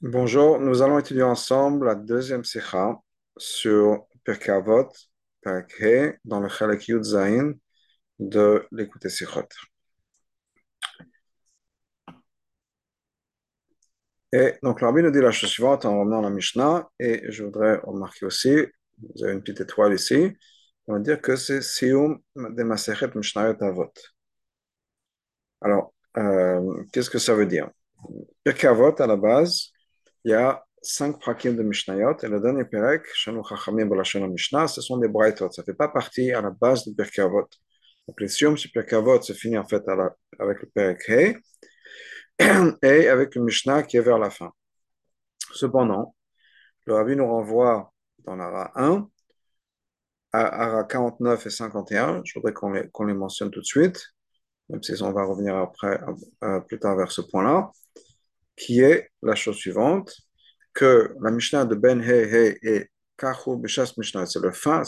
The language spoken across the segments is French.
Bonjour, nous allons étudier ensemble la deuxième sikha sur Pirkei Avot, Perek dans le Chalek Yud Zayin de l'écouter sikhot. Et donc, rabbi nous dit la chose suivante en revenant à la Mishnah, et je voudrais remarquer aussi, vous avez une petite étoile ici, on va dire que c'est Siyum de Masechet Mishnayot Avot. Alors, euh, qu'est-ce que ça veut dire? Pirkei Avot, à la base, il y a cinq prakim de Mishnayot, et le dernier Perek, Shanu Chachamim Balashon Mishnah, ce sont des Braitot. Ça ne fait pas partie à la base de Pirkei Avot. Donc, les Siyum sur Pirkei Avot se finit en fait avec le Perek Hey, et avec une Mishnah qui est vers la fin. Cependant, le Rabbi nous renvoie dans l'Ara 1 à Ara 49 et 51. Je voudrais qu'on les mentionne tout de suite, même si on va revenir après, euh, plus tard vers ce point-là, qui est la chose suivante, que la Mishnah de Ben He He et Kachu Bishas Mishnah, c'est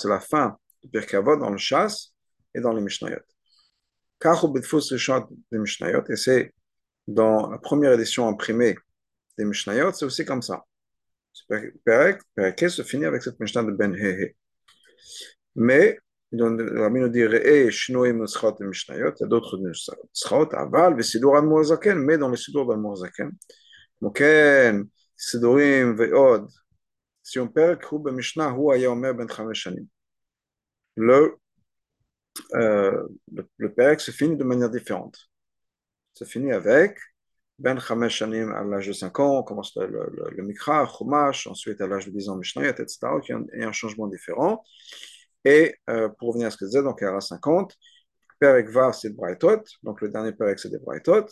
la fin de Pirkei Avot dans le chasse et dans les Mishnayot. Kachu Bitfus Rishon des Mishnayot, et c'est dans la première édition imprimée des Mishnayot, c'est aussi comme ça. Perek, se finit avec cette Mishnah de Ben Hehe. Mais, le Rabbi nous dit, Re'e, Shnoim, Nuschot et Mishnayot, il y a d'autres Nuschot, Aval, Vesidur Al-Moazaken, mais dans les Sidur Al-Moazaken, Moken, Sidurim, Ve'od, si on Perek, Hu Mishnah, Hu Aya Omer Ben Chamesh Shanim. Le, euh, le, le Perek se finit de manière différente. Ça finit avec Ben Chamesh Shanim à l'âge de 5 ans, on commence le, le, le Mikra, Chumash, ensuite à l'âge de 10 ans, Mishnayot, etc. Il y a un changement différent. Et euh, pour revenir à ce que je disais, donc aura 50. Perek Var, c'est Braitot, donc le dernier Perek, c'est des Braitot.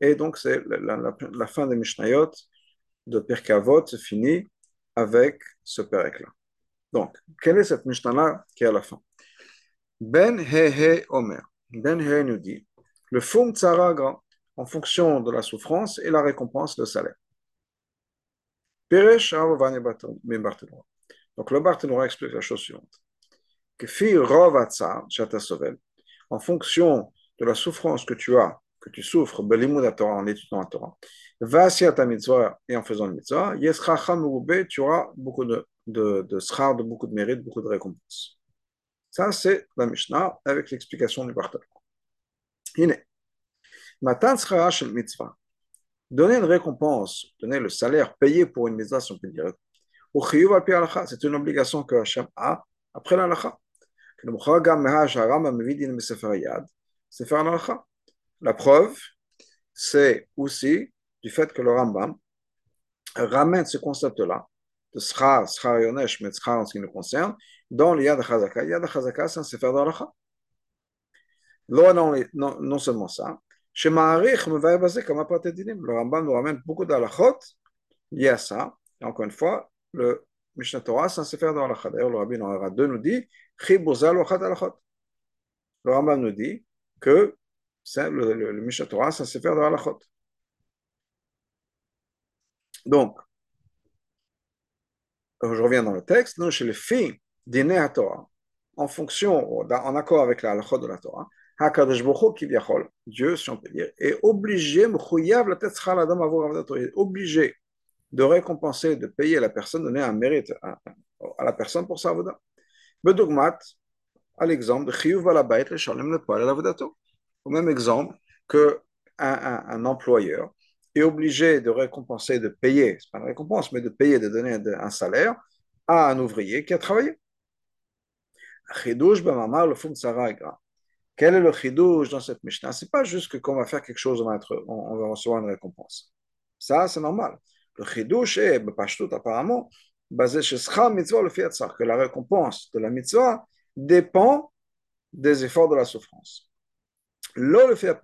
Et donc c'est la, fin des Mishnayot de Pirkavot se finit avec ce Perek-là. Donc, quelle est cette Mishnah-là qui est à la fin? Ben He He Omer. Ben He nous dit le fum tsaragra, en fonction de la souffrance et la récompense, le salaire. Peresh Donc le Barthénois explique la chose suivante. En fonction de la souffrance que tu as, que tu souffres, en étudiant la Torah, va ta mitzvah et en faisant le mitzvah, tu auras beaucoup de, de, beaucoup de mérite, beaucoup de récompenses. Ça, c'est la Mishnah avec l'explication du Barthénois. Matan shel mitzvah. Donner une récompense, donner le salaire payé pour une mitzvah, si on dire. C'est une obligation que Hachem a après l'alacha. La preuve, c'est aussi du fait que le Rambam ramène ce concept-là, de schar, schar yonesh, mais schar en ce qui nous concerne, dans le Yad HaChazaka. Yad HaChazaka, c'est un sefer d'alacha. Non, non, seulement ça. Le Rambam nous ramène beaucoup d'alachot liés à ça. Encore une fois, le Mishnah Torah, c'est un sefer d'alachot. D'ailleurs, le Rabbi dans 2 nous dit, le Rambam nous dit que le, le, Mishnah Torah, c'est un sefer d'alachot. Donc, je reviens dans le texte, non, chez les filles dîner à Torah, en fonction, en accord avec la de la Torah, Dieu, si on peut dire, est obligé, est obligé de récompenser, de payer la personne, donner un mérite à, la personne pour sa avoda. Bedogmat, à l'exemple de Chiyuv Balabait, le Shalem le Poil l'avodato. Au même exemple que un, employeur est obligé de récompenser, de payer, c'est pas une récompense, mais de payer, de donner un salaire à un ouvrier qui a travaillé. Chidush Bamamar, le Fum quel est le chidouche dans cette Mishnah? C'est pas juste que quand on va faire quelque chose, on va, être, on, va recevoir une récompense. Ça, c'est normal. Le chidouche est, tout apparemment, basé sur Schar Mitzvah le Fiatzar, que la récompense de la mitzvah dépend des efforts de la souffrance. Lo le fait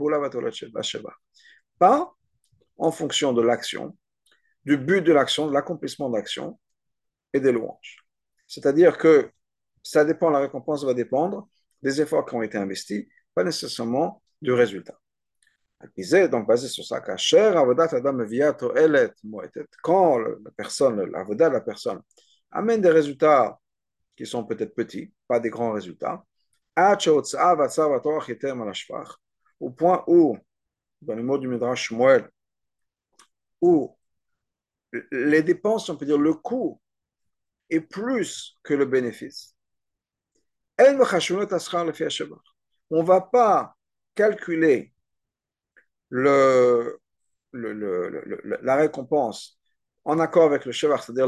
Pas en fonction de l'action, du but de l'action, de l'accomplissement de l'action et des louanges. C'est-à-dire que ça dépend, la récompense va dépendre des efforts qui ont été investis, pas nécessairement du résultat. Donc, basé sur ça, quand la personne, l'avodat la personne amène des résultats qui sont peut-être petits, pas des grands résultats, au point où, dans le mot du Midrash Shmuel, où les dépenses, on peut dire le coût, est plus que le bénéfice. On ne va pas calculer la récompense en accord avec le cheval, c'est-à-dire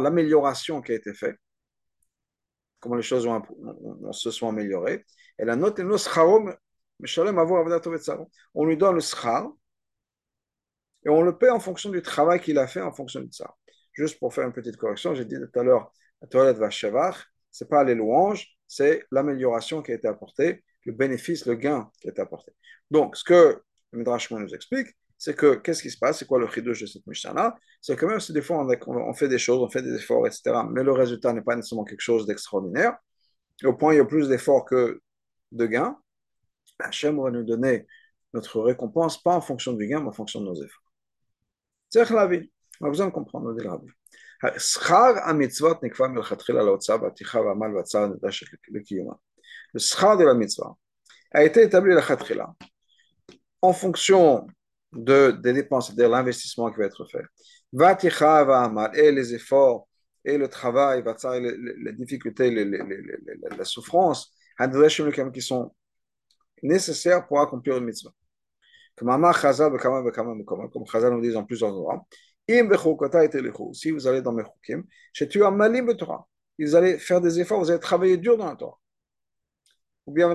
l'amélioration qui a été faite, comment les choses se sont améliorées. Et la note est on lui donne le schar et on le paie en fonction du travail qu'il a fait en fonction de ça. Juste pour faire une petite correction, j'ai dit tout à l'heure, la toilette va chevar, c'est pas les louanges, c'est l'amélioration qui a été apportée, le bénéfice, le gain qui été apporté. Donc, ce que Midrash nous explique, c'est que qu'est-ce qui se passe? C'est quoi le chidouche de cette Mishnah C'est que même si des fois on, fait des choses, on fait des efforts, etc., mais le résultat n'est pas nécessairement quelque chose d'extraordinaire, au point il y a plus d'efforts que de gains, Hachem va nous donner notre récompense, pas en fonction du gain, mais en fonction de nos efforts. C'est la vie. On a comprendre, le rabbi. Le schar de la mitzvah a été établi la khatrila en fonction de, des dépenses, c'est-à-dire l'investissement qui va être fait. Et les efforts, et le travail, les, difficultés, la souffrance, qui sont nécessaires pour accomplir une mitzvah. Comme Chazal nous dit en plusieurs endroits, si vous allez dans mes chukim. Vous allez faire des efforts, vous allez travailler dur dans la Torah. Ou bien,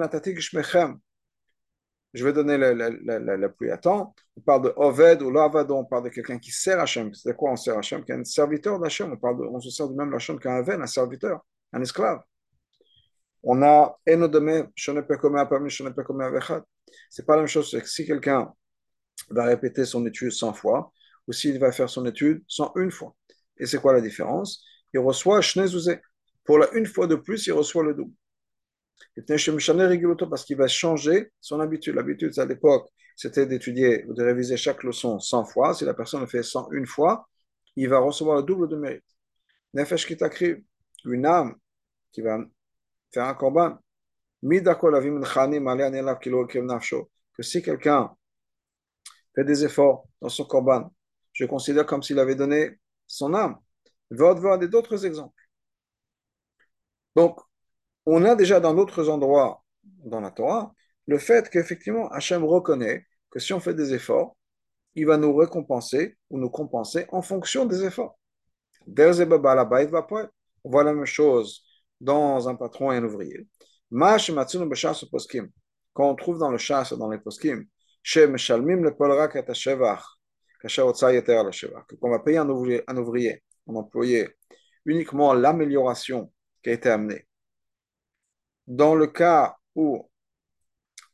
je vais donner la, pluie à temps. On parle de Oved ou Lavado, on parle de quelqu'un qui sert Hachem. C'est quoi on sert Hachem? Qui est un serviteur d'Hachem. On, parle de, on se sert de même Hachem qu'un Aven, un serviteur, un esclave. On a Enodeme, Ce n'est pas la même chose. C'est que si quelqu'un va répéter son étude 100 fois, ou s'il va faire son étude 101 fois. Et c'est quoi la différence? Il reçoit Shnezouze. Pour la une fois de plus, il reçoit le double parce qu'il va changer son habitude. L'habitude, à l'époque, c'était d'étudier ou de réviser chaque leçon 100 fois. Si la personne le fait 101 fois, il va recevoir le double de mérite. Nefesh Kitakri, une âme qui va faire un korban, que si quelqu'un fait des efforts dans son korban, je considère comme s'il avait donné son âme. voir d'autres exemples. Donc, on a déjà dans d'autres endroits dans la Torah le fait qu'effectivement Hachem reconnaît que si on fait des efforts, il va nous récompenser ou nous compenser en fonction des efforts. On voit la même chose dans un patron et un ouvrier. Quand on trouve dans le chasse, dans les poskim, qu'on va payer un ouvrier, un ouvrier, un employé, uniquement l'amélioration qui a été amenée dans le cas où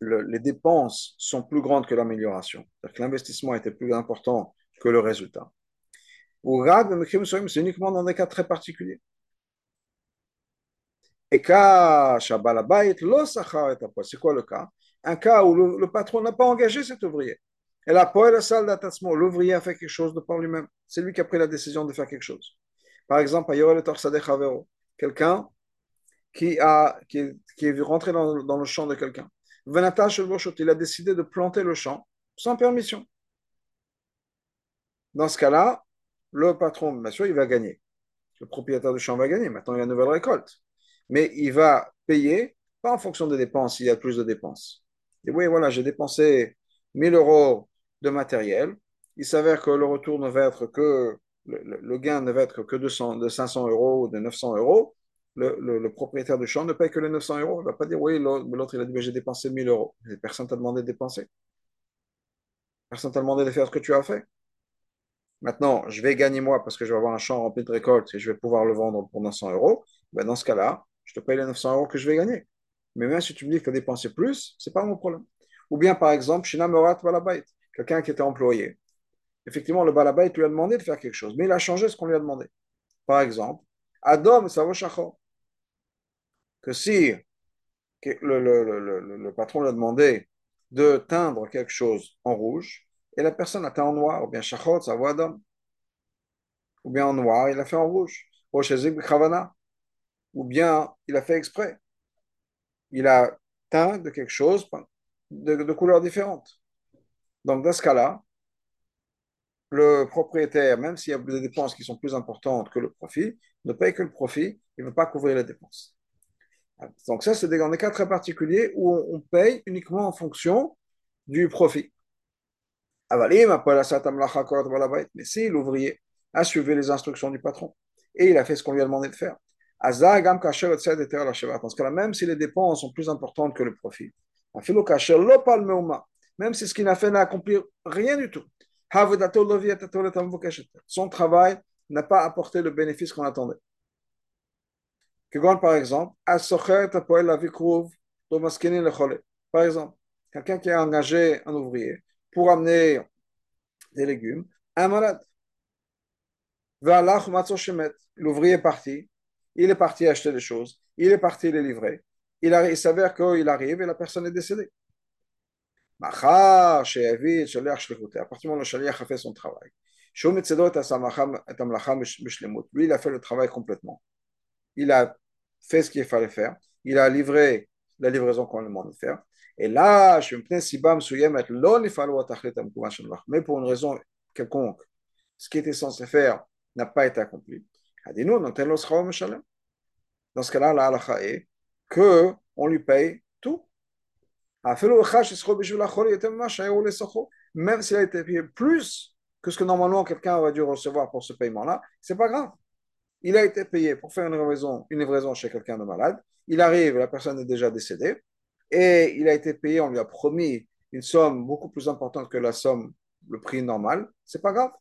les dépenses sont plus grandes que l'amélioration, c'est-à-dire que l'investissement était plus important que le résultat. Ou c'est uniquement dans des cas très particuliers. Et c'est quoi le cas? Un cas où le, patron n'a pas engagé cet ouvrier. Et la la salle d'attachement, l'ouvrier a fait quelque chose de par lui-même. C'est lui qui a pris la décision de faire quelque chose. Par exemple, quelqu'un qui, a, qui, est, qui est rentré dans, dans le champ de quelqu'un. Il a décidé de planter le champ sans permission. Dans ce cas-là, le patron, bien sûr, il va gagner. Le propriétaire du champ va gagner. Maintenant, il y a une nouvelle récolte. Mais il va payer, pas en fonction des dépenses, il y a plus de dépenses. Et oui, voilà, j'ai dépensé 1000 euros de matériel. Il s'avère que le retour ne va être que, le, le gain ne va être que de 500 euros ou de 900 euros le, propriétaire du champ ne paye que les 900 euros. Il ne va pas dire, oui, l'autre, il a dit, j'ai dépensé 1000 euros. Personne t'a demandé de dépenser. Personne t'a demandé de faire ce que tu as fait. Maintenant, je vais gagner moi parce que je vais avoir un champ rempli de récoltes et je vais pouvoir le vendre pour 900 euros. Ben, dans ce cas-là, je te paye les 900 euros que je vais gagner. Mais même si tu me dis que tu as dépensé plus, ce n'est pas mon problème. Ou bien, par exemple, Shina Morat Balabait, quelqu'un qui était employé. Effectivement, le Balabait lui a demandé de faire quelque chose, mais il a changé ce qu'on lui a demandé. Par exemple, Adom, va que si le, patron lui a demandé de teindre quelque chose en rouge, et la personne a teint en noir, ou bien shachot, ça voit d'homme, ou bien en noir, il a fait en rouge, ou bien il a fait exprès. Il a teint de quelque chose de, de couleurs différentes. Donc, dans ce cas-là, le propriétaire, même s'il y a des dépenses qui sont plus importantes que le profit, ne paye que le profit, il ne veut pas couvrir les dépenses. Donc ça, c'est dans des cas très particuliers où on paye uniquement en fonction du profit. Mais si l'ouvrier a suivi les instructions du patron. Et il a fait ce qu'on lui a demandé de faire, dans ce cas-là, même si les dépenses sont plus importantes que le profit, même si ce qu'il a fait n'a accompli rien du tout, son travail n'a pas apporté le bénéfice qu'on attendait. Par exemple, par exemple, quelqu'un qui a engagé un ouvrier pour amener des légumes, un malade. L'ouvrier est parti, il est parti acheter des choses, il est parti les livrer. Il, il s'avère qu'il arrive et la personne est décédée. À partir du moment où le a fait son travail, lui, il a fait le travail complètement. Il a fait ce qu'il fallait faire. Il a livré la livraison qu'on lui demande de faire. Et là, mais pour une raison quelconque, ce qui était censé faire n'a pas été accompli. Dans ce cas-là, la halakha est qu'on lui paye tout. Même s'il a été payé plus que ce que normalement quelqu'un aurait dû recevoir pour ce paiement-là, c'est pas grave. Il a été payé pour faire une livraison, chez quelqu'un de malade. Il arrive, la personne est déjà décédée et il a été payé, on lui a promis une somme beaucoup plus importante que la somme, le prix normal, c'est pas grave.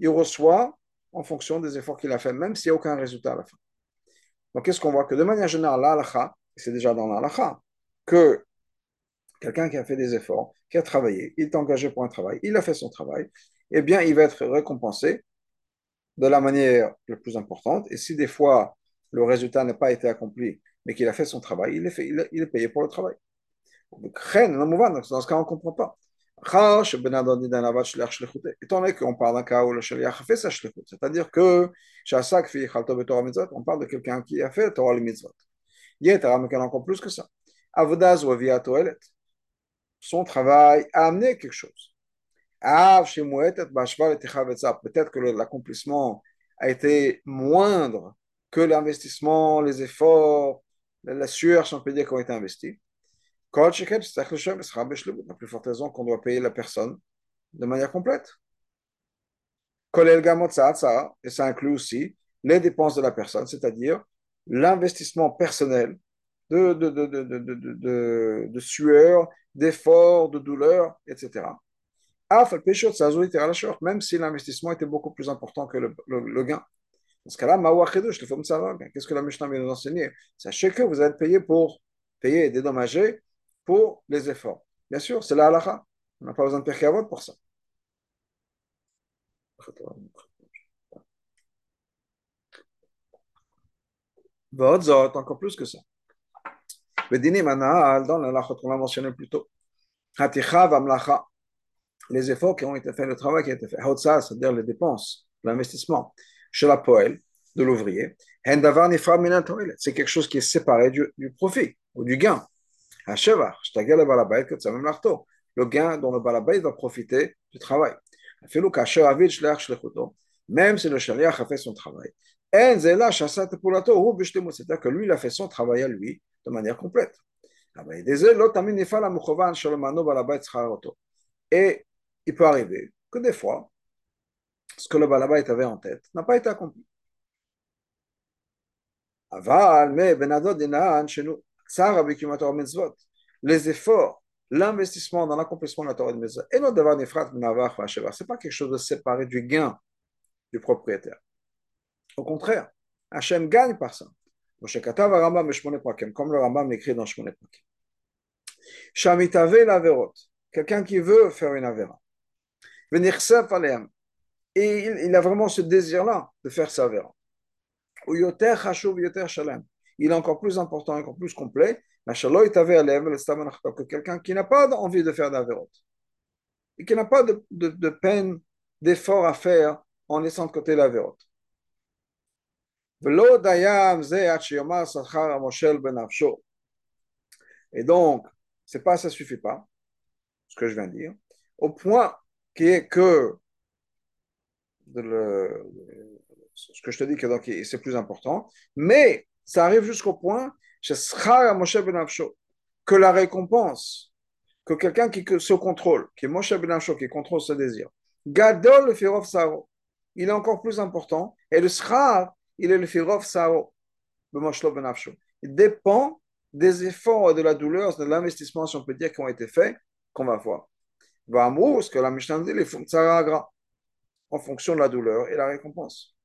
Il reçoit en fonction des efforts qu'il a fait, même s'il n'y a aucun résultat à la fin. Donc, qu'est-ce qu'on voit? Que de manière générale, l'alaha, c'est déjà dans l'alaha, que quelqu'un qui a fait des efforts, qui a travaillé, il est engagé pour un travail, il a fait son travail, eh bien, il va être récompensé de la manière la plus importante. Et si des fois, le résultat n'a pas été accompli mais qu'il a fait son travail, il est, fait, il, est, il est payé pour le travail. Dans ce cas, on ne comprend pas. Étant donné qu'on parle d'un cas où le shaliach a fait sa shlichut, c'est-à-dire que on parle de quelqu'un qui a fait Torah le mitzvot. Yetara, mais encore plus que ça. Avodaz ou Son travail a amené quelque chose. Peut-être que l'accomplissement a été moindre que l'investissement, les efforts, la sueur, sans on peut dire, qui ont été investis. La plus forte raison qu'on doit payer la personne de manière complète. Et ça inclut aussi les dépenses de la personne, c'est-à-dire l'investissement personnel de, de, de, de, de sueur, d'effort, de douleur, etc. Même si l'investissement était beaucoup plus important que le, le gain. Dans ce cas-là, qu'est-ce que la Mishnah vient nous enseigner? Sachez que vous êtes payé pour payer et dédommager pour les efforts. Bien sûr, c'est la halakha. On n'a pas besoin de perkavot pour ça. Encore plus que ça. Manal, dans la on l'a mentionné plus tôt. Les efforts qui ont été faits, le travail qui a été fait. C'est-à-dire les dépenses, l'investissement chez la poêle de l'ouvrier, c'est quelque chose qui est séparé du, profit ou du gain. Le gain dont le balabait va profiter du travail. Même si le shaliach a fait son travail. C'est-à-dire que lui, il a fait son travail à lui de manière complète. Et il peut arriver que des fois, ce que le balabait avait en tête n'a pas été accompli. Nous, les efforts, l'investissement dans l'accomplissement de la Torah de Mitzvot, et notre devoir nefrat ce n'est pas quelque chose de séparé du gain du propriétaire. Au contraire, Hachem gagne par ça. Comme le Rambam l'écrit dans Shmonet Prakim. Shamitave quelqu'un qui veut faire une avera. Et il, a vraiment ce désir-là de faire sa vera. Il est encore plus important, encore plus complet. Que quelqu'un qui n'a pas envie de faire d'avérote et qui n'a pas de, peine, d'effort à faire en laissant de côté l'avérote. Et donc, c'est pas, ça suffit pas, ce que je viens de dire, au point qui est que le, ce que je te dis que donc c'est plus important, mais ça arrive jusqu'au point que la récompense, que quelqu'un qui se contrôle, qui est Moshe Ben qui contrôle ce désir, Gadol le Firov Saro, il est encore plus important, et le Schar, il est le Firov Saro, Ben Il dépend des efforts de la douleur, de l'investissement, si on peut dire, qui ont été faits, qu'on va voir. Va ce que la Mishnah dit, les en fonction de la douleur et la récompense.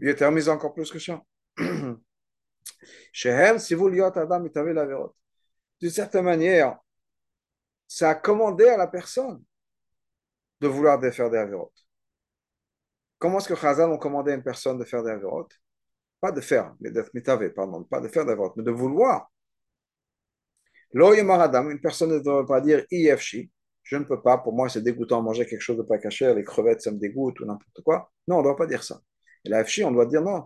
Il est terminé encore plus que ça. si vous Adam, D'une certaine manière, ça a commandé à la personne de vouloir faire des avérotes. Comment est-ce que Chazal ont commandé à une personne de faire des avérotes Pas de faire, mais d'être mitavé, pardon, pas de faire des avérotes, mais de vouloir. Adam, une personne ne devrait pas dire IFC, je ne peux pas, pour moi c'est dégoûtant de manger quelque chose de pas caché, les crevettes ça me dégoûte ou n'importe quoi. Non, on ne doit pas dire ça. Et la FCI, on doit dire non.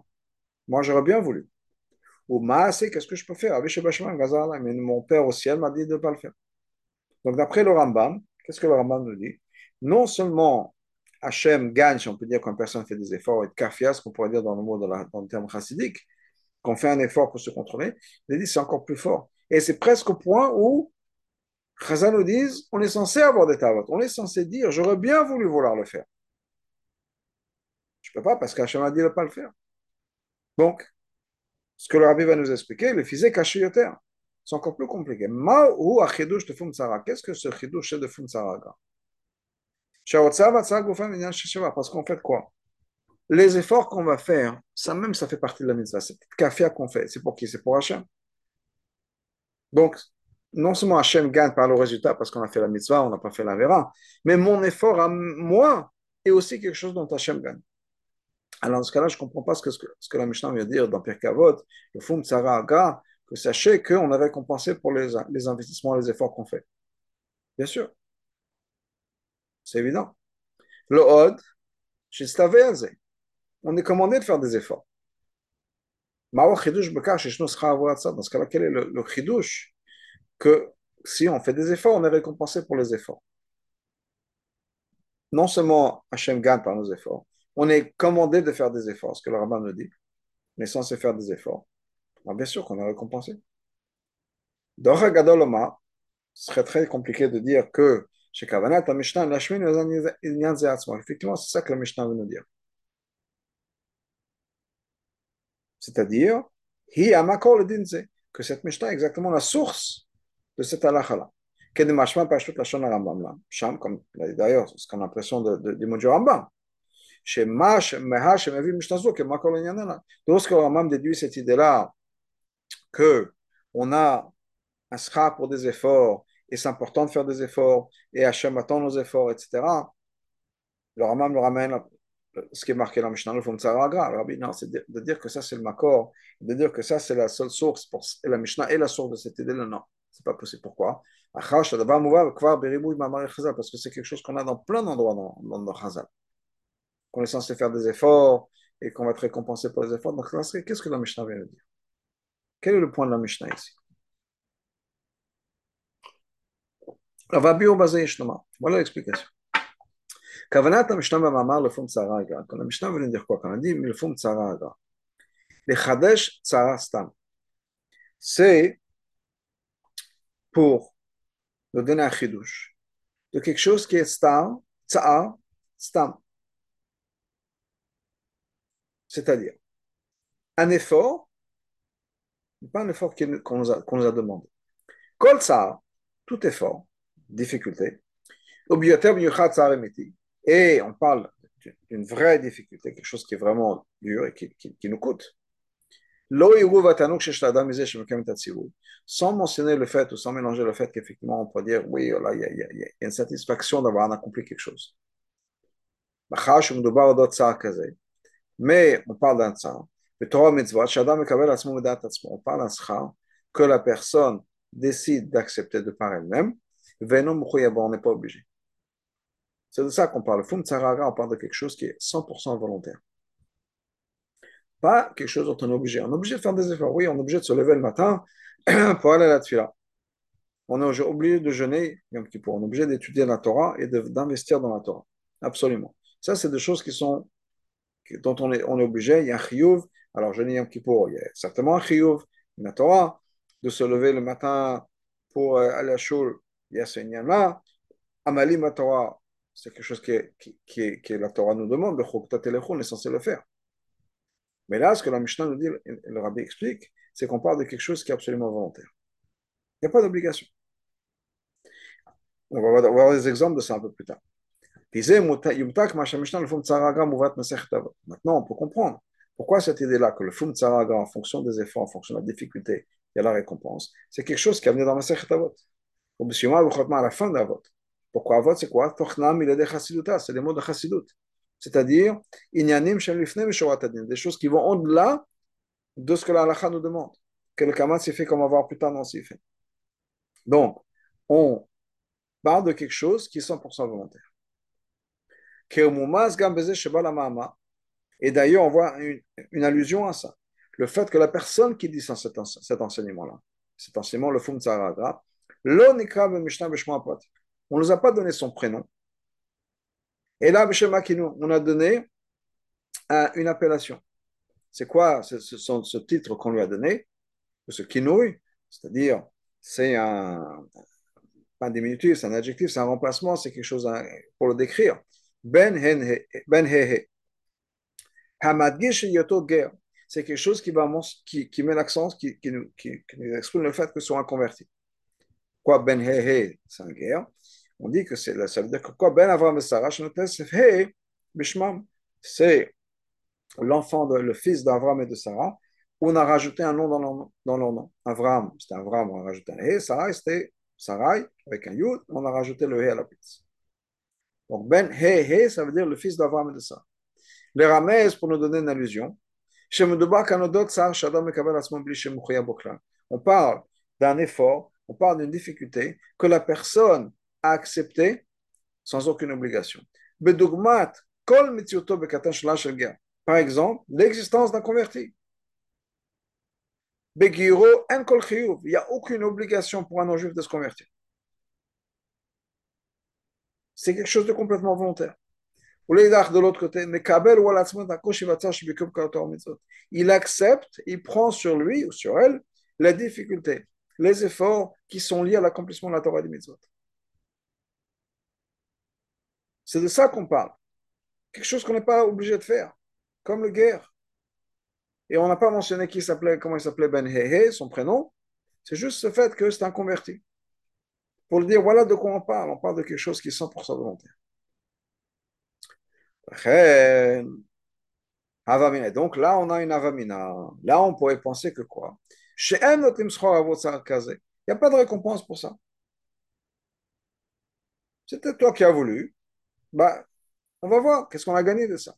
Moi j'aurais bien voulu. Ou Maasé, qu'est-ce que je peux faire? Mais mon père au ciel m'a dit de ne pas le faire. Donc d'après le Rambam, qu'est-ce que le Rambam nous dit? Non seulement Hachem gagne, si on peut dire qu'une personne fait des efforts, et kafia, ce qu'on pourrait dire dans le mot dans, le terme chassidique, qu'on fait un effort pour se contrôler, il dit c'est encore plus fort. Et c'est presque au point où Chazal nous disent on est censé avoir des tavot, on est censé dire j'aurais bien voulu vouloir le faire. Je ne peux pas parce qu'Hachem a dit de ne pas le faire. Donc, ce que le rabbi va nous expliquer, le physique terre, c'est encore plus compliqué. Ma ou achidush de Fumtsara Qu'est-ce que ce chidush de Fumtsara Parce qu'en fait quoi? Les efforts qu'on va faire, ça même ça fait partie de la mitzvah. C'est kafia qu'on fait. C'est pour qui? C'est pour Hachem. Donc, non seulement Hachem gagne par le résultat parce qu'on a fait la mitzvah, on n'a pas fait la vera, mais mon effort à moi est aussi quelque chose dont Hachem gagne. Alors, dans ce cas-là, je ne comprends pas ce que, ce que la Mishnah vient dire dans Pierre Kavod, le Fum Tzara Aga, que sachez qu'on a récompensé pour les, les investissements, les efforts qu'on fait. Bien sûr. C'est évident. Le Od, on est commandé de faire des efforts. Dans ce cas-là, quel est le, le que si on fait des efforts, on est récompensé pour les efforts. Non seulement Hachem gagne par nos efforts, on est commandé de faire des efforts, ce que le rabbin nous dit. On est censé faire des efforts. Bien sûr qu'on est récompensé. Dans Gadoloma, ce serait très compliqué de dire que chez Kavanat, Mishnah, effectivement, c'est ça que la Mishnah veut nous dire. C'est-à-dire, que cette Mishnah est exactement la source de cette halakha-là. Comme d'ailleurs, c'est ce qu'on a l'impression du mot du Rambam. Lorsque le Rambam déduit cette idée-là, qu'on a un schar pour des efforts, et c'est important de faire des efforts, et Hachem attend nos efforts, etc. Le Rambam le ramène ce qui est marqué dans le Mishnah, le Rabbi, non, c'est de, dire que ça c'est le Makor, de dire que ça c'est la seule source, pour, et la Mishnah est la source de cette idée-là, non, c'est pas possible. Pourquoi? Parce que c'est quelque chose qu'on a dans plein d'endroits dans, dans, dans Chazal. Qu'on est censé faire des efforts et qu'on va être récompensé pour les efforts. Donc, qu'est-ce que la Mishnah vient de dire? Quel est le point de la Mishnah ici? Voilà l'explication. Fond Tsara Quand la Mishnah veut dire quoi? Quand on dit le fond Tsara Le Chadesh Tsara Stam. C'est pour nous donner un chidouche de quelque chose qui est Stam, Tsara, Stam. C'est-à-dire un effort, pas un effort qu'on nous, a, demandé. Kol Tsara, tout effort, difficulté, Emeti et on parle d'une vraie difficulté, quelque chose qui est vraiment dur et qui, nous coûte. Sans mentionner le fait ou sans mélanger le fait qu'effectivement on peut dire oui, il y, y, a une satisfaction d'avoir accompli quelque chose. Mais on parle d'un tsar. On parle d'un tsar que la personne décide d'accepter de par elle-même. On n'est pas obligé. C'est de ça qu'on parle. On parle de quelque chose qui est 100% volontaire. Pas quelque chose dont on est obligé. On est obligé de faire des efforts. Oui, on est obligé de se lever le matin pour aller à la tfila. on est obligé de jeûner Yom Kippour, on est obligé d'étudier la Torah et d'investir dans la Torah. Absolument. Ça, c'est des choses qui sont, dont on est, on est obligé. Il y a un chiyuv. Alors, jeûner Yom Kippour, il y a certainement un chiyuv, la Torah, de se lever le matin pour euh, aller à Shul, il y a ce là Amalim Torah, c'est quelque chose que, qui, qui, la Torah nous demande, le on est censé le faire. Mais là, ce que la Mishnah nous dit, le rabbi explique, c'est qu'on parle de quelque chose qui est absolument volontaire. Il n'y a pas d'obligation. On va voir des exemples de ça un peu plus tard. Maintenant, on peut comprendre pourquoi cette idée-là, que le fum tsaraga, en fonction des efforts, en fonction de la difficulté, il y a la récompense, c'est quelque chose qui a venu dans Masechet Avot. à la fin d'Avot. Pourquoi Avot, c'est quoi? C'est des mots de Chassidut. C'est-à-dire, des choses qui vont au-delà de ce que la halakha nous demande. Que le kamat s'est fait comme avoir plus tard dans s'est fait. Donc, on parle de quelque chose qui est 100% volontaire. Et d'ailleurs, on voit une, allusion à ça. Le fait que la personne qui dit cet, cet enseignement-là, cet enseignement, le Fum Tzaragra, on ne nous a pas donné son prénom. Et là, on a donné une appellation. C'est quoi ce, ce, titre qu'on lui a donné? Ce kinouï, c'est-à-dire, c'est un, pas un diminutif, c'est un adjectif, c'est un remplacement, c'est quelque chose pour le décrire. Ben Hehe. Ben c'est quelque chose qui, va, qui, qui met l'accent, qui, nous, exprime le fait que soit un converti. Quoi, Ben Hehe, c'est un guerre. On dit que c'est, ça veut dire que quoi, Ben Avram et Sarah, c'est l'enfant, le fils d'Avram et de Sarah. On a rajouté un nom dans leur, dans leur nom. Avram, c'était Avram, on a rajouté un He. Sarah, c'était Sarai, avec un Yud, on a rajouté le He à la place. Donc, Ben He He, ça veut dire le fils d'Avram et de Sarah. Les Ramez, pour nous donner une allusion, on parle d'un effort, on parle d'une difficulté que la personne a accepté sans aucune obligation. Par exemple, l'existence d'un converti. Il n'y a aucune obligation pour un non-juif de se convertir. C'est quelque chose de complètement volontaire. De l'autre côté, il accepte, il prend sur lui ou sur elle les difficultés, les efforts qui sont liés à l'accomplissement de la Torah des mitzvot. C'est de ça qu'on parle. Quelque chose qu'on n'est pas obligé de faire, comme le guerre. Et on n'a pas mentionné qui s'appelait, comment il s'appelait Ben Hehe, son prénom. C'est juste ce fait que c'est un converti. Pour le dire, voilà de quoi on parle. On parle de quelque chose qui est 100% volontaire. Donc là, on a une avamina. Là, on pourrait penser que quoi? Il n'y a pas de récompense pour ça. C'était toi qui as voulu. Bah, on va voir qu'est-ce qu'on a gagné de ça?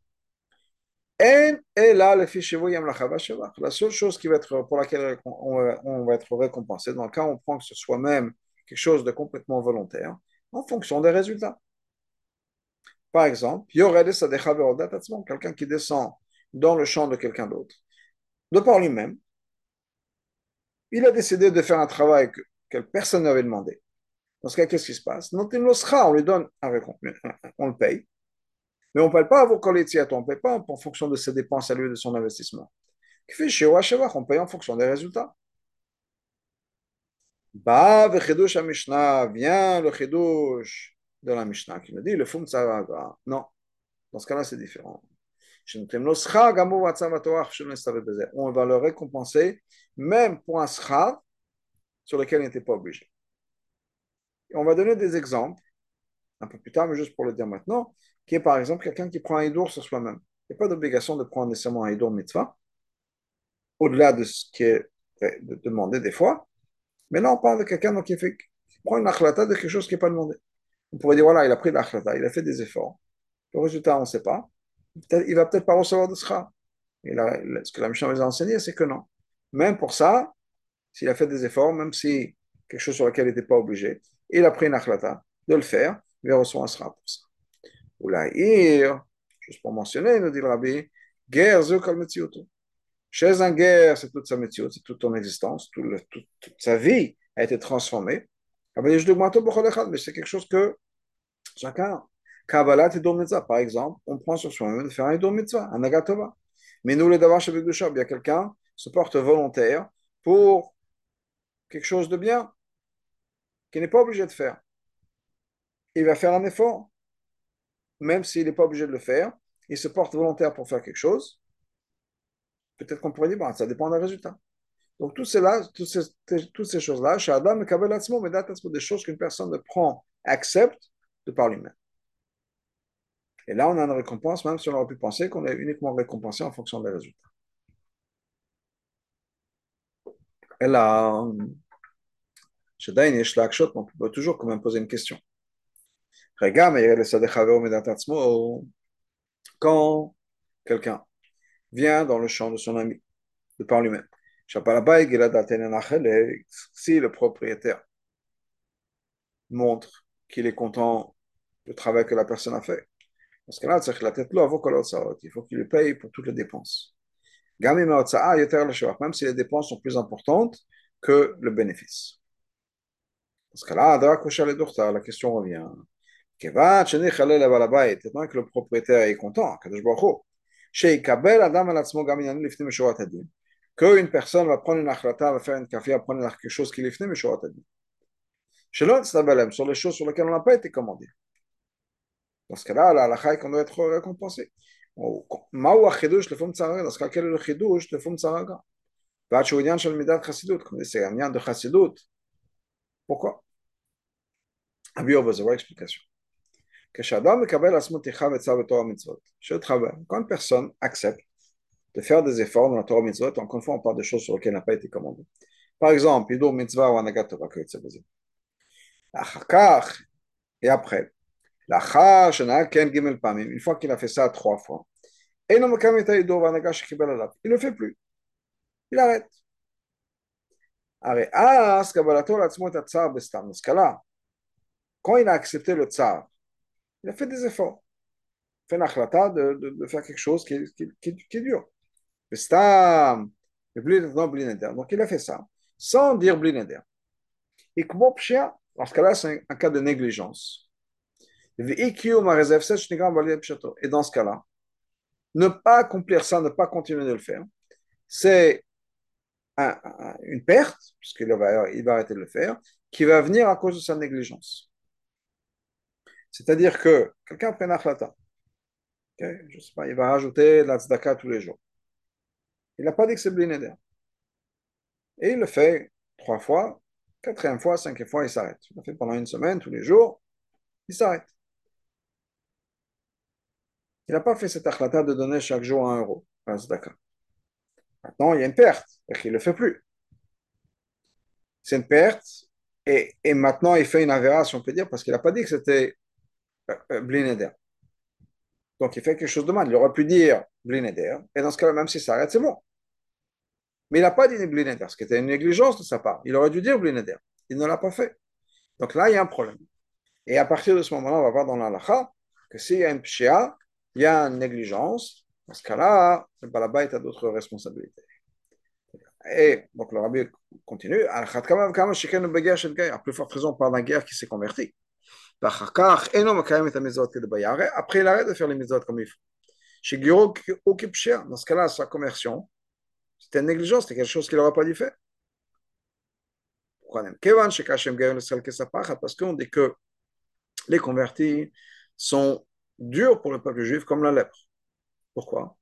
Et là, le La seule chose qui va être, pour laquelle on va être récompensé, dans le cas où on prend que ce soit même quelque chose de complètement volontaire, en fonction des résultats. Par exemple, quelqu'un qui descend dans le champ de quelqu'un d'autre, de par lui-même, il a décidé de faire un travail que, personne n'avait demandé. Dans ce cas, qu'est-ce qui se passe? On lui donne un récompense, on le paye, mais on ne paye pas à vos collègues, on ne paye pas en fonction de ses dépenses à lui de son investissement. On paye en fonction des résultats. Bah, vient le chidouche de la Mishnah qui me dit le fum Non, dans ce cas-là, c'est différent. On va le récompenser même pour un schar sur lequel il n'était pas obligé. On va donner des exemples un peu plus tard, mais juste pour le dire maintenant, qui est par exemple quelqu'un qui prend un hidour sur soi-même. Il n'y a pas d'obligation de prendre nécessairement un hidour mitzvah, au-delà de ce qui est demandé des fois. Mais là, on parle de quelqu'un qui, qui prend une achlata de quelque chose qui n'est pas demandé. On pourrait dire, voilà, il a pris l'achlata, il a fait des efforts. Le résultat, on ne sait pas. Il va peut-être pas recevoir de là, ce que la Mishnah nous a enseigné, c'est que non. Même pour ça, s'il a fait des efforts, même si quelque chose sur lequel il n'était pas obligé, il a pris une achlata de le faire, va recevoir un schar pour ça. Ou là, juste pour mentionner, nous dit le rabbi, guerre, Chez un guerre, c'est toute sa métier, c'est toute ton existence, toute sa vie a été transformée mais c'est quelque chose que chacun, Kabbalah et Mitzvah, par exemple, on prend sur soi-même de faire un Idor Mitzvah, un Agatova. Mais nous, les Davash avec il y a quelqu'un se porte volontaire pour quelque chose de bien qu'il n'est pas obligé de faire. Il va faire un effort, même s'il n'est pas obligé de le faire, il se porte volontaire pour faire quelque chose. Peut-être qu'on pourrait dire, bon, ça dépend des résultats. Donc, tout cela, toutes ces, toutes ces choses-là, chez Adam et des choses qu'une personne prend, accepte de par lui-même. Et là, on a une récompense, même si on aurait pu penser qu'on est uniquement récompensé en fonction des résultats. Et là, on peut toujours quand même poser une question. Quand quelqu'un vient dans le champ de son ami, de par lui-même, si le propriétaire montre qu'il est content du travail que la personne a fait, parce que là, il faut qu'il le paye pour toutes les dépenses. Même si les dépenses sont plus importantes que le bénéfice. Parce que Dans ce cas-là, la question revient. Maintenant que le propriétaire est content, qu'une personne va prendre une achlata, va faire une kafia, prendre quelque chose qu'il est fini, mais Chez l'autre, c'est sur les choses sur lesquelles on n'a pas été commandé. Dans ce cas-là, la halakha est qu'on doit être récompensé. Maou achidush le fum tsaraga, dans ce cas, quel est le chidush le fum tsaraga? Vachu inyan shel midat chassidut, comme dit, c'est un de chassidut. Pourquoi? אביוב, זה לא explication. כשאדם מקבל עצמו טרחה וצו בתור המצוות, je travaille, quand une personne accepte de faire des efforts dans la Torah mitzvot, encore une fois, on parle de choses sur lesquelles n'a pas été commandé. Par exemple, il doit mitzvah ou anagat Torah, que c'est אחר כך, et après, לאחר שנהג כן ג' פעמים, une fois qu'il a fait ça trois fois, אינו מקיים את הידור והנהגה שקיבל עליו, il ne fait plus, il arrête. הרי אז קבלתו לעצמו את הצער בסתם השכלה. quand il a accepté le tsar, il a fait des efforts. Il a fait l'achlata de, de, faire quelque chose qui, qui, qui, qui est dur. Mais c'est un. Donc il a fait ça, sans dire blinader. Et comme pshia, dans ce cas-là, c'est un, cas de négligence. Et dans ce cas-là, ne pas accomplir ça, ne pas continuer de le faire, c'est une perte, puisqu'il va, va arrêter de le faire, qui va venir à cause de sa négligence. C'est-à-dire que quelqu'un prend un akhlata, okay? je sais pas, il va rajouter la tzedaka tous les jours. Il n'a pas dit que c'est blinéder. Et il le fait trois fois, quatrième fois, cinquième fois, il s'arrête. Il le fait pendant une semaine, tous les jours, il s'arrête. Il n'a pas fait cette achlata de donner chaque jour un euro. Maintenant, il y a une perte, et qu'il ne le fait plus. C'est une perte, et, maintenant il fait une avéra, si on peut dire, parce qu'il n'a pas dit que c'était euh, euh, blinéder. Donc il fait quelque chose de mal. Il aurait pu dire blinéder, et dans ce cas-là, même s'il s'arrête, c'est bon. Mais il n'a pas dit blinéder, ce qui était une négligence de sa part. Il aurait dû dire blinéder. Il ne l'a pas fait. Donc là, il y a un problème. Et à partir de ce moment-là, on va voir dans l'alacha que s'il y a une pshia, il y a une négligence, dans ce cas-là, le balabait a d'autres responsabilités. Et donc le rabbi continue, à plus forte raison par la guerre qui s'est converti. Après, il arrête de faire les mitzvot comme il faut. Chez Giro, dans ce cas-là, sa conversion, c'était une négligence, c'était quelque chose qu'il n'aurait pas dû faire. Pourquoi Parce qu'on dit que les convertis sont dur pour le peuple juif comme la lèpre. Pourquoi?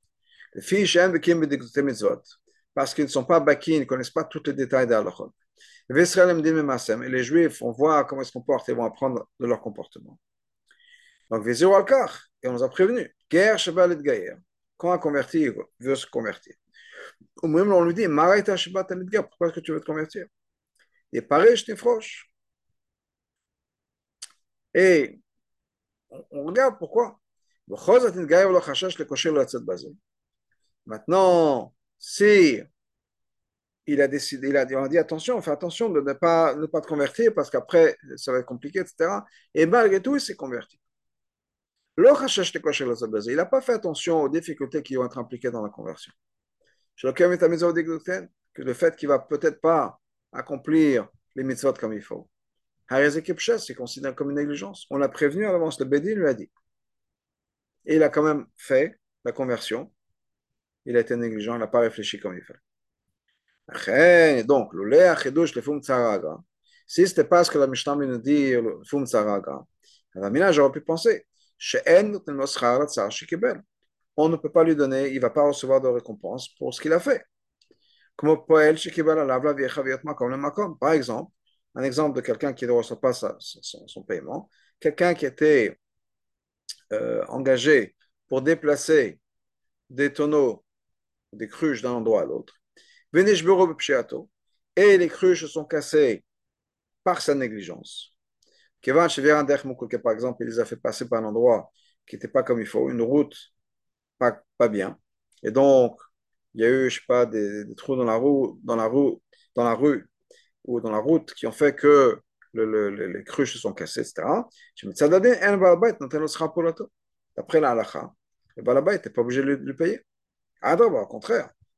Les filles parce qu'ils ne sont pas baki, ils ne connaissent pas tous les détails d'Alachot. Et les juifs vont voir comment ils se comportent et vont apprendre de leur comportement. Donc, et on nous a prévenu, guerre, Shabbat et Gaïr. Quand un converti veut se convertir, ou même on lui dit, Maraita Shabbat et pourquoi est-ce que tu veux te convertir? Et pareil, je t'effroche. Et on regarde pourquoi. Maintenant, si il a décidé, il a dit, on a dit attention, fait attention de ne pas, ne pas te convertir parce qu'après ça va être compliqué, etc. Et malgré tout, il s'est converti. Il n'a pas fait attention aux difficultés qui vont être impliquées dans la conversion. Que le fait qu'il va peut-être pas accomplir les mitzvot comme il faut. c'est considéré comme une négligence. On l'a prévenu à l'avance, le Bédin lui a dit. Et il a quand même fait la conversion. Il a été négligent, il n'a pas réfléchi comme il fallait. Donc, si ce n'était pas ce que la Mishnah nous dit, Fum Tsaraga, alors j'aurais pu penser, on ne peut pas lui donner, il ne va pas recevoir de récompense pour ce qu'il a fait. Par exemple, un exemple de quelqu'un qui ne reçoit pas son, paiement, quelqu'un qui était euh, engagé pour déplacer des tonneaux, des cruches d'un endroit à l'autre, et les cruches sont cassées par sa négligence. Par exemple, il les a fait passer par un endroit qui n'était pas comme il faut, une route pas, pas bien. Et donc, il y a eu, je sais pas, des, trous dans la, roue, dans, la rue, dans la rue ou dans la route qui ont fait que le, le, les cruches se sont cassées, etc. D'après la halakha, le balabait n'était pas obligé de le payer. Ah non, au contraire.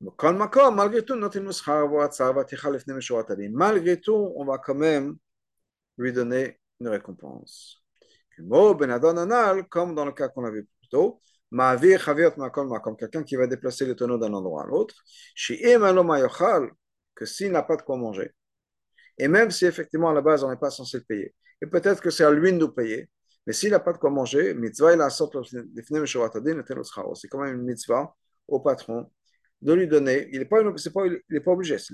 malgré tout, malgré tout, on va quand même lui donner une récompense comme dans le cas qu'on a vu plus tôt, comme quelqu'un qui va déplacer le tonneau d'un endroit à l'autre, que s'il n'a pas de quoi manger, et même si effectivement à la base on n'est pas censé le payer, et peut-être que c'est à lui de nous payer, mais s'il n'a pas de quoi manger, il c'est quand même une mitzvah au patron de lui donner, il n'est pas, pas, il pas obligé, c'est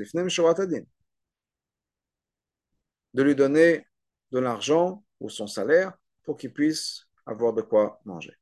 de lui donner de l'argent ou son salaire pour qu'ils puissent avoir de quoi manger.